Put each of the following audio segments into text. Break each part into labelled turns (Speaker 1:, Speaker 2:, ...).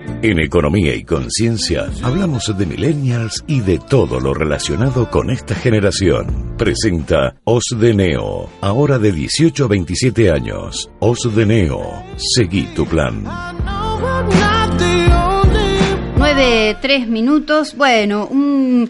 Speaker 1: En Economía y Conciencia hablamos de millennials y de todo lo relacionado con esta generación. Presenta Osdeneo, ahora de 18 a 27 años. Osdeneo, seguí tu plan.
Speaker 2: Nueve, tres minutos. Bueno, un,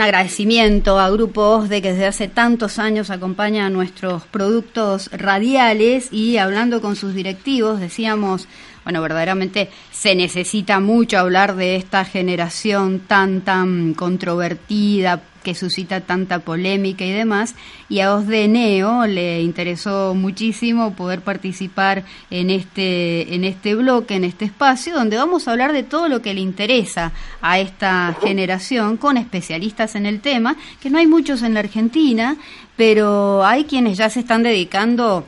Speaker 2: agradecimiento a Grupo OSDE que desde hace tantos años acompaña a nuestros productos radiales y hablando con sus directivos decíamos bueno, verdaderamente se necesita mucho hablar de esta generación tan, tan controvertida, que suscita tanta polémica y demás, y a Osdeneo le interesó muchísimo poder participar en este, en este bloque, en este espacio, donde vamos a hablar de todo lo que le interesa a esta generación con especialistas en el tema, que no hay muchos en la Argentina, pero hay quienes ya se están dedicando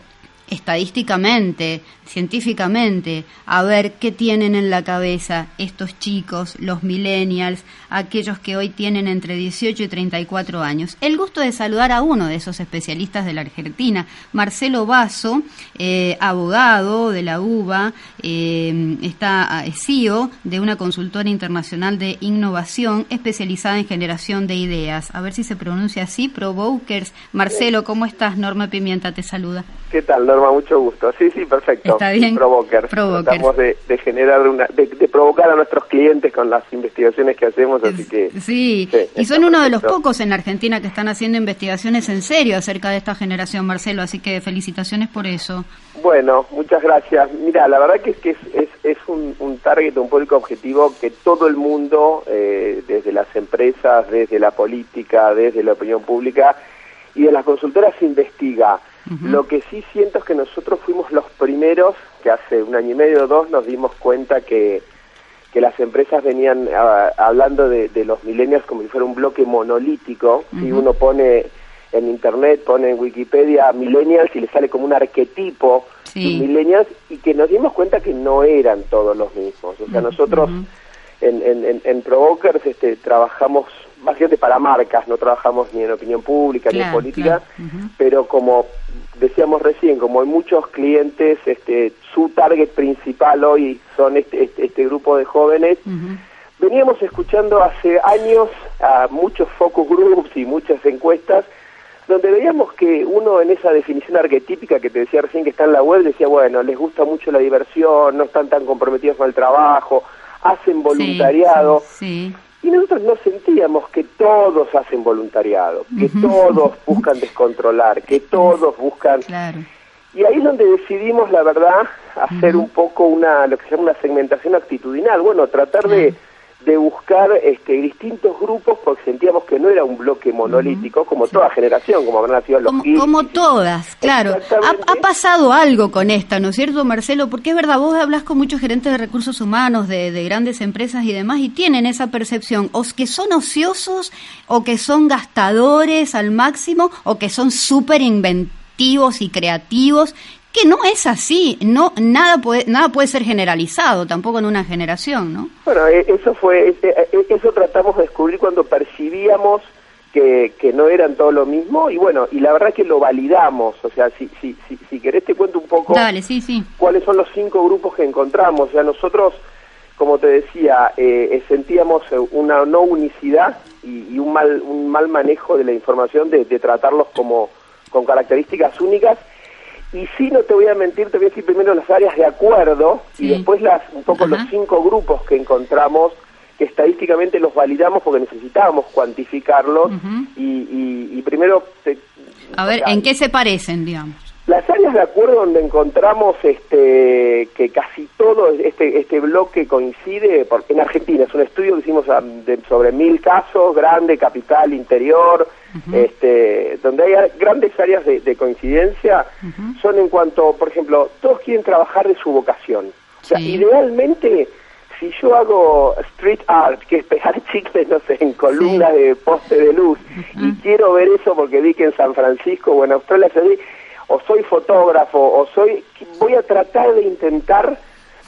Speaker 2: estadísticamente, científicamente, a ver qué tienen en la cabeza estos chicos, los millennials, aquellos que hoy tienen entre 18 y 34 años. El gusto de saludar a uno de esos especialistas de la Argentina, Marcelo Basso, eh, abogado de la UBA, eh, está CEO de una consultora internacional de innovación especializada en generación de ideas. A ver si se pronuncia así, Provokers. Marcelo, ¿cómo estás? Norma Pimienta te saluda.
Speaker 3: ¿Qué tal, Norma? Mucho gusto. Sí, sí, perfecto.
Speaker 2: Está bien.
Speaker 3: Provokers. Tratamos de, generar una, de, provocar a nuestros clientes con las investigaciones que hacemos, así que...
Speaker 2: Sí, y son uno de los pocos en la Argentina que están haciendo investigaciones en serio acerca de esta generación, Marcelo, así que felicitaciones por eso.
Speaker 3: Bueno, muchas gracias. Mira, la verdad que es que es, es, un, un, target, un público objetivo que todo el mundo, eh, desde las empresas, desde la política, desde la opinión pública y de las consultoras investiga. Lo que sí siento es que nosotros fuimos los primeros que hace un año y medio o dos nos dimos cuenta que, que las empresas venían hablando de, los millennials como si fuera un bloque monolítico. Si uno pone en internet, pone en Wikipedia millennials y le sale como un arquetipo de millennials y que nos dimos cuenta que no eran todos los mismos. O sea, nosotros en, en, en, Provokers este, trabajamos básicamente para marcas, no trabajamos ni en opinión pública ni en política, pero como decíamos recién, como hay muchos clientes, este, su target principal hoy son este, este, este grupo de jóvenes, veníamos escuchando hace años a muchos focus groups y muchas encuestas donde veíamos que uno en esa definición arquetípica que te decía recién que está en la web decía, bueno, les gusta mucho la diversión, no están tan comprometidos con el trabajo, hacen voluntariado. sí. Y nosotros no sentíamos que todos hacen voluntariado, que todos buscan descontrolar, que todos buscan... Y ahí es donde decidimos, la verdad, hacer un poco una, lo que se llama una segmentación actitudinal, bueno, tratar de de buscar este, distintos grupos porque sentíamos que no era un bloque monolítico, como toda generación, como habrán nacido los
Speaker 2: Como, como todas, claro. Ha, pasado algo con esta, ¿no es cierto, Marcelo? Porque es verdad, vos hablas con muchos gerentes de recursos humanos, de, de grandes empresas y demás, y tienen esa percepción, o que son ociosos, o que son gastadores al máximo, o que son súper inventivos y creativos que no es así, no nada puede nada puede ser generalizado tampoco en una generación, ¿no?
Speaker 3: Bueno, e, eso fue e, e, eso tratamos de descubrir cuando percibíamos que, que no eran todo lo mismo y bueno, y la verdad que lo validamos, o sea, si si si, si querés te cuento un poco
Speaker 2: Dale, sí, sí.
Speaker 3: cuáles son los cinco grupos que encontramos, o sea, nosotros como te decía, eh, sentíamos una no unicidad y, un mal un mal manejo de la información de, de tratarlos como con características únicas y sí, no te voy a mentir, te voy a decir primero las áreas de acuerdo y después las un poco los cinco grupos que encontramos que estadísticamente los validamos porque necesitábamos cuantificarlos y, y, primero...
Speaker 2: a ver, ¿en qué se parecen, digamos?
Speaker 3: Las áreas de acuerdo donde encontramos este, que casi todo este, este bloque coincide, porque en Argentina es un estudio que hicimos sobre mil casos, grande, capital, interior, este, donde hay grandes áreas de, coincidencia, son en cuanto, por ejemplo, todos quieren trabajar de su vocación. O sea, idealmente si yo hago street art, que es pegar chicles, no sé, en columnas de poste de luz, y quiero ver eso porque vi que en San Francisco o en Australia se ve, o soy fotógrafo, o soy, voy a tratar de intentar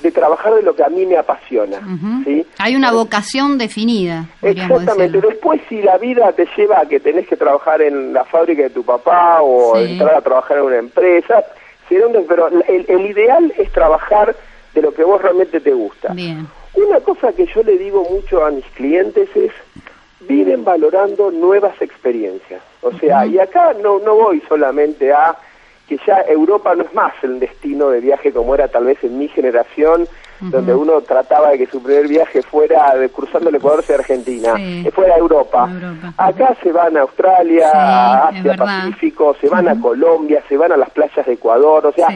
Speaker 3: de trabajar de lo que a mí me apasiona. ¿sí?
Speaker 2: Hay una vocación definida.
Speaker 3: Exactamente. Después, si la vida te lleva a que tenés que trabajar en la fábrica de tu papá o entrar a trabajar en una empresa, pero el, el, ideal es trabajar de lo que vos realmente te gusta.
Speaker 2: Bien.
Speaker 3: Una cosa que yo le digo mucho a mis clientes es, viven valorando nuevas experiencias. O sea, y acá no, no voy solamente a que ya Europa no es más el destino de viaje como era tal vez en mi generación, donde uno trataba de que su primer viaje fuera de, cruzando el Ecuador hacia Argentina, que fuera Europa. Acá se van a Australia, a Asia Pacífico, se van a Colombia, se van a las playas de Ecuador, o sea,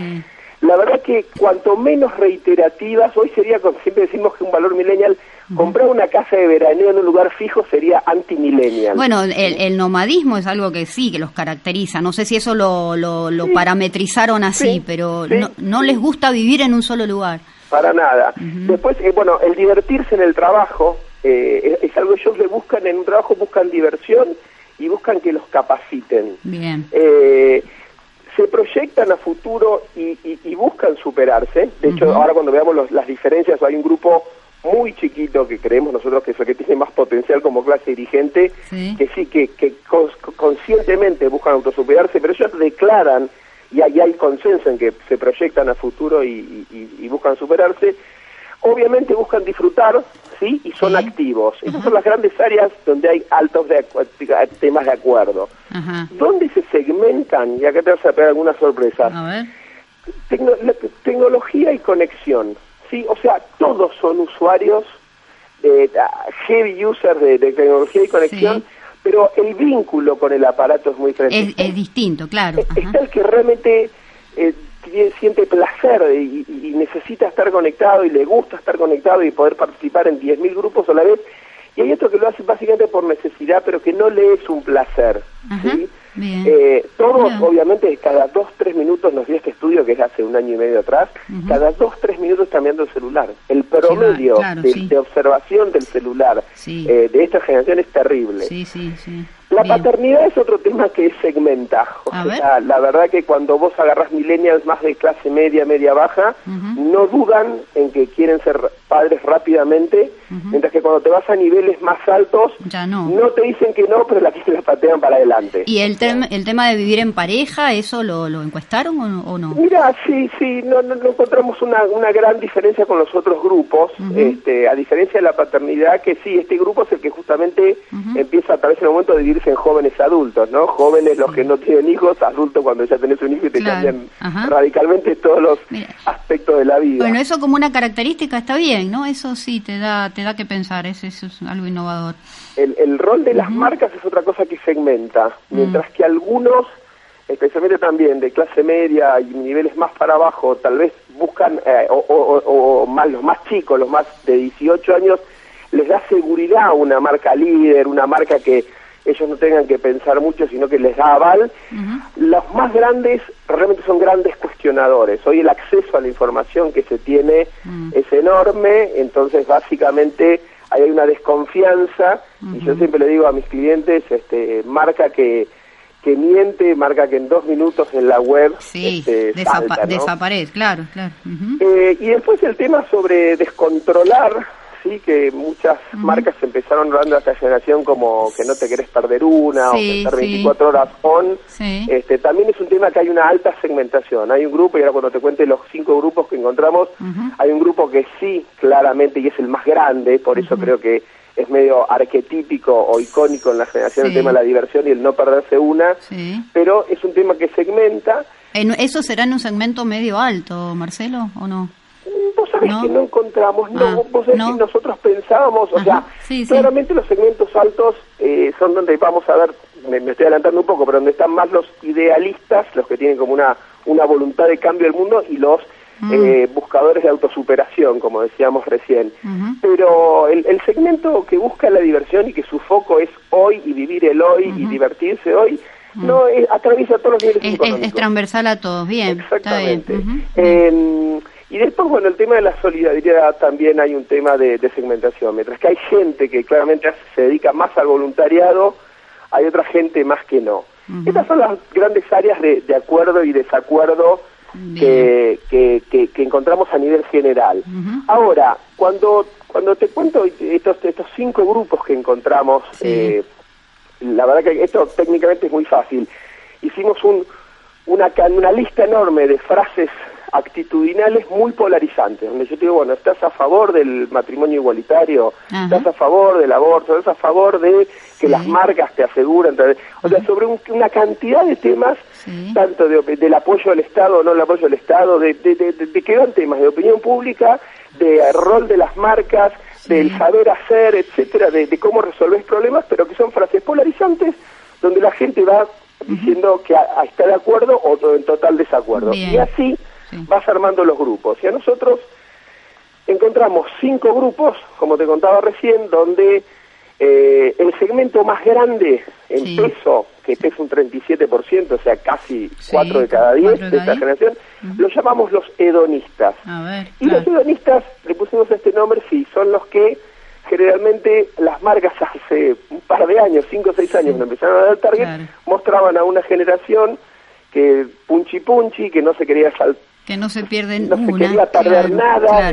Speaker 3: la verdad que cuanto menos reiterativas, hoy sería, siempre decimos que un valor millennial, comprar una casa de veraneo en un lugar fijo sería anti-millennial.
Speaker 2: Bueno, el, nomadismo es algo que sí, que los caracteriza. No sé si eso lo, lo, parametrizaron así, pero no, les gusta vivir en un solo lugar.
Speaker 3: Para nada. Después, eh, bueno, el divertirse en el trabajo eh, es, algo que ellos le buscan en un trabajo, buscan diversión y buscan que los capaciten.
Speaker 2: Bien.
Speaker 3: Eh, se proyectan a futuro y, buscan superarse. De hecho, ahora cuando veamos las diferencias, hay un grupo muy chiquito que creemos nosotros que es el que tiene más potencial como clase dirigente, que sí, que, que conscientemente buscan autosuperarse, pero ellos declaran, y ahí hay consenso en que se proyectan a futuro y, y buscan superarse, obviamente buscan disfrutar, ¿sí? Y son activos. Esas son las grandes áreas donde hay altos de, temas de acuerdo. ¿Dónde se segmentan? Y acá te vas a pegar alguna sorpresa. tecnología y conexión, ¿sí? O sea, todos son usuarios, de, heavy users de, tecnología y conexión, pero el vínculo con el aparato es muy
Speaker 2: diferente. Es, distinto, claro.
Speaker 3: Está el que realmente... Eh, siente placer y, necesita estar conectado y le gusta estar conectado y poder participar en 10.000 grupos a la vez. Y hay otro que lo hace básicamente por necesidad, pero que no le es un placer. Eh, todos, obviamente, cada dos, tres minutos nos dio este estudio que es hace un año y medio atrás, cada dos, tres minutos viendo el celular. El promedio de, observación del celular eh, de esta generación es terrible.
Speaker 2: Sí, sí, sí.
Speaker 3: La paternidad es otro tema que segmenta. O sea, la verdad que cuando vos agarrás millennials más de clase media, media baja, no dudan en que quieren ser padres rápidamente, mientras que cuando te vas a niveles más altos, no. te dicen que no, pero la, la patean para adelante.
Speaker 2: ¿Y el, el tema de vivir en pareja, eso lo, lo encuestaron o no,
Speaker 3: Mira, sí, sí, no, no, encontramos una, una, gran diferencia con los otros grupos, este, a diferencia de la paternidad, que sí, este grupo es el que justamente empieza a través del momento de vivir en jóvenes adultos, ¿no? Jóvenes los que no tienen hijos, adultos cuando ya tenés un hijo y te cambian radicalmente todos los aspectos de la vida.
Speaker 2: Bueno, eso como una característica está bien, ¿no? Eso sí te da te da que pensar, eso, es algo innovador.
Speaker 3: El, el rol de las marcas es otra cosa que segmenta, mm. mientras que algunos especialmente también de clase media y niveles más para abajo, tal vez buscan, eh, o, o, más, los más chicos, los más de 18 años, les da seguridad una marca líder, una marca que ellos no tengan que pensar mucho, sino que les da aval. Los más grandes realmente son grandes cuestionadores. Hoy el acceso a la información que se tiene mm. es enorme, entonces básicamente hay una desconfianza y yo siempre le digo a mis clientes, este, marca que que miente, marca que en dos minutos en la web
Speaker 2: sí, este, desaparece, claro, claro.
Speaker 3: Eh, y después el tema sobre descontrolar sí, que muchas marcas empezaron hablando a esta generación como que no te querés perder una o que estar 24 horas on. Este, también es un tema que hay una alta segmentación. Hay un grupo, y ahora cuando te cuente los cinco grupos que encontramos, hay un grupo que sí, claramente, y es el más grande, por eso creo que es medio arquetípico o icónico en la generación el tema de la diversión y el no perderse una, pero es un tema que segmenta.
Speaker 2: ¿Eso será en un segmento medio alto, Marcelo, o no?
Speaker 3: Vos sabés que no encontramos, no, ah, vos sabés que nosotros pensábamos, o sea, claramente los segmentos altos eh, son donde vamos a ver, me, estoy adelantando un poco, pero donde están más los idealistas, los que tienen como una, una voluntad de cambio del mundo y los mm. eh, buscadores de autosuperación, como decíamos recién. Pero el, el, segmento que busca la diversión y que su foco es hoy y vivir el hoy y divertirse hoy, mm. no atraviesa todos los niveles
Speaker 2: es, es, transversal a todos, bien.
Speaker 3: Exactamente.
Speaker 2: Está bien.
Speaker 3: Y después, bueno, el tema de la solidaridad también hay un tema de, segmentación. Mientras que hay gente que claramente se dedica más al voluntariado, hay otra gente más que no. Estas son las grandes áreas de, acuerdo y desacuerdo que, que, encontramos a nivel general. Ahora, cuando, cuando te cuento estos, estos cinco grupos que encontramos, eh, la verdad que esto técnicamente es muy fácil. Hicimos un, una, una lista enorme de frases actitudinales muy polarizantes, donde yo te digo, bueno, estás a favor del matrimonio igualitario, estás a favor del aborto, estás a favor de que las marcas te aseguran, o sea, sobre una cantidad de temas, tanto de, del apoyo al Estado o no el apoyo al Estado, de, de, de, que eran temas de opinión pública, de rol de las marcas, del saber hacer, etcétera, de, cómo resolver problemas, pero que son frases polarizantes donde la gente va diciendo que está de acuerdo o en total desacuerdo. Y así vas armando los grupos. Y a nosotros encontramos cinco grupos, como te contaba recién, donde eh, el segmento más grande en peso, que pesa un 37%, o sea, casi 4 de cada 10 de esta generación, lo llamamos los hedonistas. y los hedonistas, le pusimos este nombre, sí, son los que generalmente las marcas hace un par de años, 5 o 6 años, cuando empezaron a dar target, mostraban a una generación que punchi punchi, que no se quería saltar
Speaker 2: que no se pierden
Speaker 3: no se quería perder nada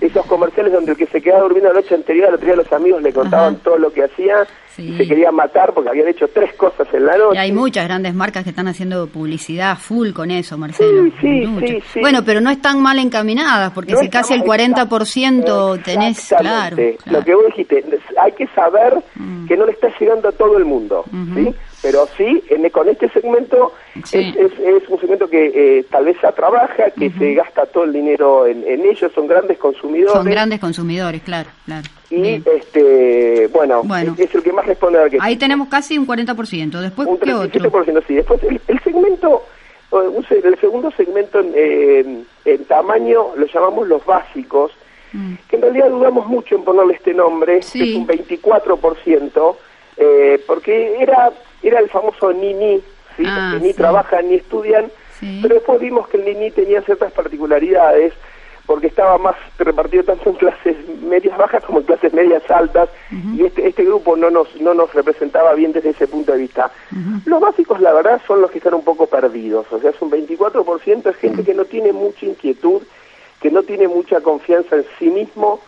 Speaker 3: esos comerciales donde el que se quedaba durmiendo la noche anterior al otro día los amigos le contaban todo lo que hacía y se quería matar porque habían hecho tres cosas en la noche.
Speaker 2: y hay muchas grandes marcas que están haciendo publicidad full con eso Marcelo.
Speaker 3: Sí, sí, sí,
Speaker 2: bueno pero no están mal encaminadas porque si casi el 40% tenés claro,
Speaker 3: lo que vos dijiste hay que saber mm. que no le está llegando a todo el mundo ¿sí? Pero sí, en, con este segmento Es, es, un segmento que eh, tal vez se trabaja, que se gasta todo el dinero en, ellos, son grandes consumidores.
Speaker 2: Son grandes consumidores, claro, claro.
Speaker 3: Y, este, bueno, Es, el que más responde a
Speaker 2: que... Ahí tenemos casi un 40%, después,
Speaker 3: un
Speaker 2: ¿qué otro?
Speaker 3: sí. Después, el, segmento, el segundo segmento en, en, tamaño lo llamamos los básicos, mm. que en realidad dudamos mucho en ponerle este nombre, que es un 24%, eh, porque era era el famoso ni-ni, ¿sí? Ah, que ni trabajan ni estudian, pero después vimos que el ni-ni tenía ciertas particularidades, porque estaba más repartido tanto en clases medias bajas como en clases medias altas, y este, este grupo no nos, no nos representaba bien desde ese punto de vista. Los básicos, la verdad, son los que están un poco perdidos, o sea, es un 24% es gente que no tiene mucha inquietud, que no tiene mucha confianza en sí mismo,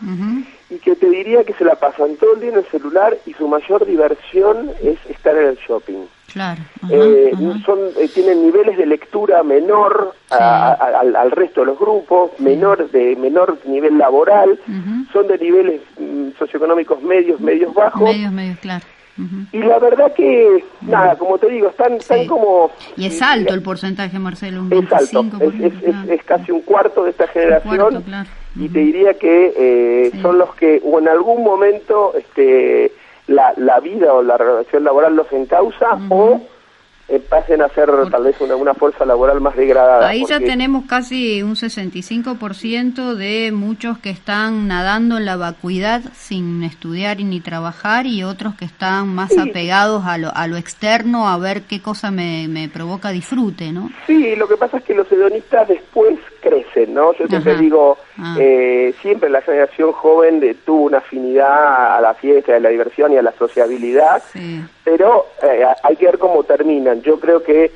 Speaker 3: y que te diría que se la pasan todo el día en el celular y su mayor diversión es estar en el shopping.
Speaker 2: Claro.
Speaker 3: Eh, son eh, tienen niveles de lectura menor al, resto de los grupos, menor de menor nivel laboral, son de niveles mm, socioeconómicos medios, medios bajos.
Speaker 2: Medios, medios, claro.
Speaker 3: Y la verdad que, nada, como te digo, están, están como...
Speaker 2: Y es alto el porcentaje, Marcelo, un
Speaker 3: es alto, es, casi un cuarto de esta generación. Y te diría que eh, son los que, o en algún momento, este, la, la vida o la relación laboral los encausa, o eh, pasen a ser tal vez una, una, fuerza laboral más degradada.
Speaker 2: Ahí ya tenemos casi un 65% de muchos que están nadando en la vacuidad sin estudiar ni trabajar y otros que están más apegados a lo, a lo externo a ver qué cosa me, me provoca disfrute, ¿no?
Speaker 3: Sí, lo que pasa es que los hedonistas después ¿no? Yo siempre digo, ah. eh, siempre la generación joven de, tuvo una afinidad a la fiesta, a la diversión y a la sociabilidad, pero eh, hay que ver cómo terminan. Yo creo que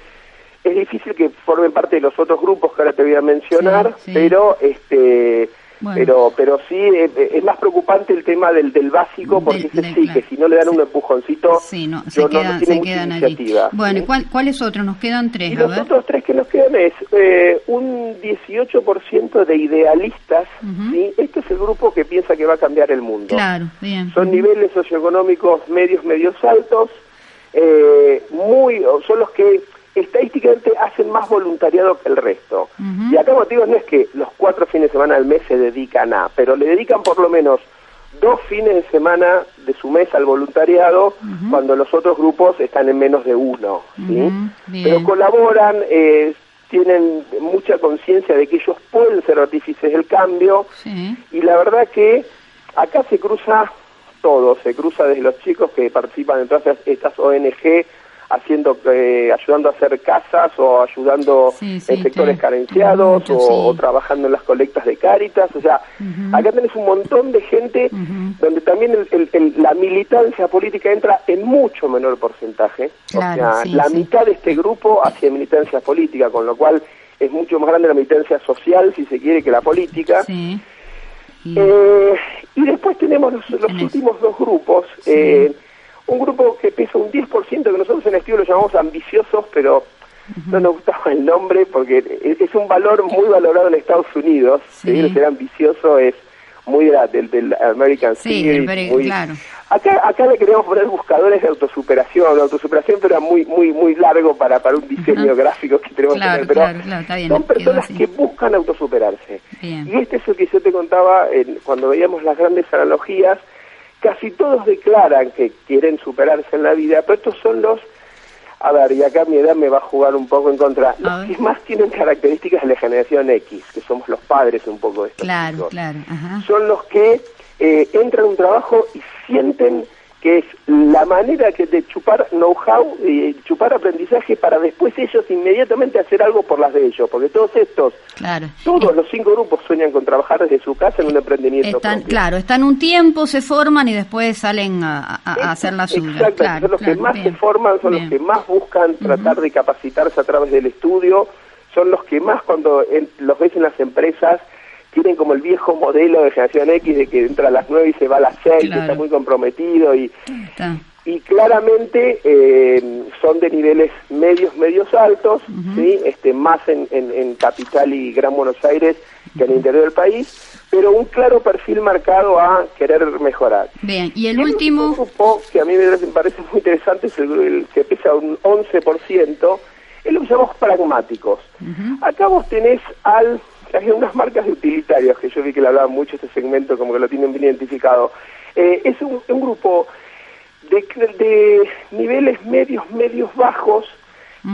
Speaker 3: es difícil que formen parte de los otros grupos que ahora te voy a mencionar, pero este pero pero sí eh, eh, es, más preocupante el tema del, del básico porque sí que si no le dan un empujoncito
Speaker 2: no, se, quedan, se quedan allí. Bueno, ¿cuál, ¿cuáles otros? Nos quedan tres.
Speaker 3: Y los otros tres que nos quedan es eh, un 18% de idealistas. ¿sí? Este es el grupo que piensa que va a cambiar el mundo.
Speaker 2: Claro, bien.
Speaker 3: Son niveles socioeconómicos medios, medios altos. Eh, muy son los que estadísticamente hacen más voluntariado que el resto. Y acá motivos no es que los cuatro fines de semana al mes se dedican a, pero le dedican por lo menos dos fines de semana de su mes al voluntariado cuando los otros grupos están en menos de uno. Pero colaboran, eh, tienen mucha conciencia de que ellos pueden ser artífices del cambio. Y la verdad que acá se cruza todo, se cruza desde los chicos que participan en todas estas ONG haciendo, eh, ayudando a hacer casas o ayudando en sectores carenciados o, trabajando en las colectas de Cáritas. O sea, acá tenés un montón de gente donde también la militancia política entra en mucho menor porcentaje. o sea, la mitad de este grupo hacia militancia política, con lo cual es mucho más grande la militancia social, si se quiere, que la política. Eh, y después tenemos los, últimos dos grupos. Eh, un grupo que pesa un 10%, que nosotros en estilo lo llamamos ambiciosos, pero no nos gustaba el nombre porque es un valor muy valorado en Estados Unidos. Ser ambicioso es muy del, del American
Speaker 2: sí, claro.
Speaker 3: Acá, acá le queremos poner buscadores de autosuperación, la autosuperación pero era muy muy muy largo para, para un diseño gráfico que tenemos que tener, pero son personas que buscan autosuperarse. Y este es lo que yo te contaba cuando veíamos las grandes analogías, casi todos declaran que quieren superarse en la vida, pero estos son los a ver, y acá mi edad me va a jugar un poco en contra. Los que más tienen características de la generación X, que somos los padres un poco de estos
Speaker 2: Claro, claro.
Speaker 3: Son los que eh, entran a un trabajo y sienten que es la manera que de chupar know-how y chupar aprendizaje para después ellos inmediatamente hacer algo por las de ellos, porque todos estos,
Speaker 2: claro.
Speaker 3: todos los cinco grupos sueñan con trabajar desde su casa en un emprendimiento.
Speaker 2: Están, claro, están un tiempo, se forman y después salen a, hacer la suya.
Speaker 3: Exacto, son los que más se forman, son los que más buscan tratar de capacitarse a través del estudio, son los que más cuando los ves en las empresas tienen como el viejo modelo de generación X de que entra a las 9 y se va a las 6, que está muy comprometido y, y claramente eh, son de niveles medios, medios altos, ¿sí? este, más en, en, Capital y Gran Buenos Aires que en el interior del país, pero un claro perfil marcado a querer mejorar.
Speaker 2: Bien, y el último...
Speaker 3: grupo que a mí me parece muy interesante es el, que pesa un 11%, es lo que llamamos pragmáticos. Acá vos tenés al hay unas marcas de utilitarios que yo vi que le hablaban mucho este segmento, como que lo tienen bien identificado. Eh, es un, grupo de, de, niveles medios, medios bajos,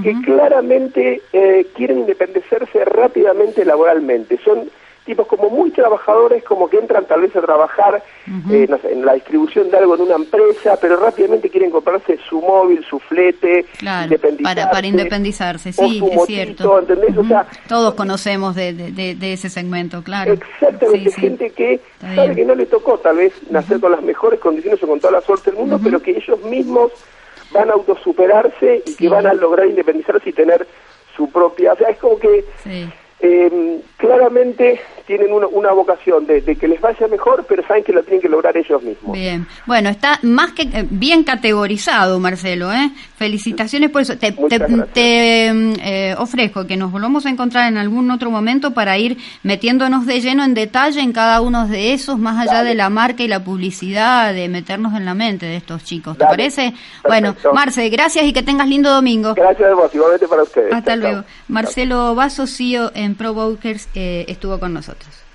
Speaker 3: que claramente eh, quieren independecerse rápidamente laboralmente. Son tipos como muy trabajadores, como que entran tal vez a trabajar eh, en la distribución de algo en una empresa, pero rápidamente quieren comprarse su móvil, su flete,
Speaker 2: para, para independizarse, sí, es cierto. Todos conocemos de, de, ese segmento, claro.
Speaker 3: Exactamente, gente que sabe que no le tocó tal vez nacer con las mejores condiciones o con toda la suerte del mundo, pero que ellos mismos van a autosuperarse y que van a lograr independizarse y tener su propia... O sea, es como que... Eh, claramente tienen una, una vocación de, que les vaya mejor, pero saben que lo tienen que lograr ellos mismos.
Speaker 2: Bien, bueno, está más que eh, bien categorizado, Marcelo. ¿eh? Felicitaciones por eso. Te, te, eh, ofrezco que nos volvamos a encontrar en algún otro momento para ir metiéndonos de lleno en detalle en cada uno de esos, más allá de la marca y la publicidad, de meternos en la mente de estos chicos. ¿Te parece? Bueno, Marce, gracias y que tengas lindo domingo.
Speaker 3: Gracias a vos, igualmente para ustedes.
Speaker 2: Hasta luego. Marcelo Vaso, CEO en ProBokers, eh, estuvo con nosotros.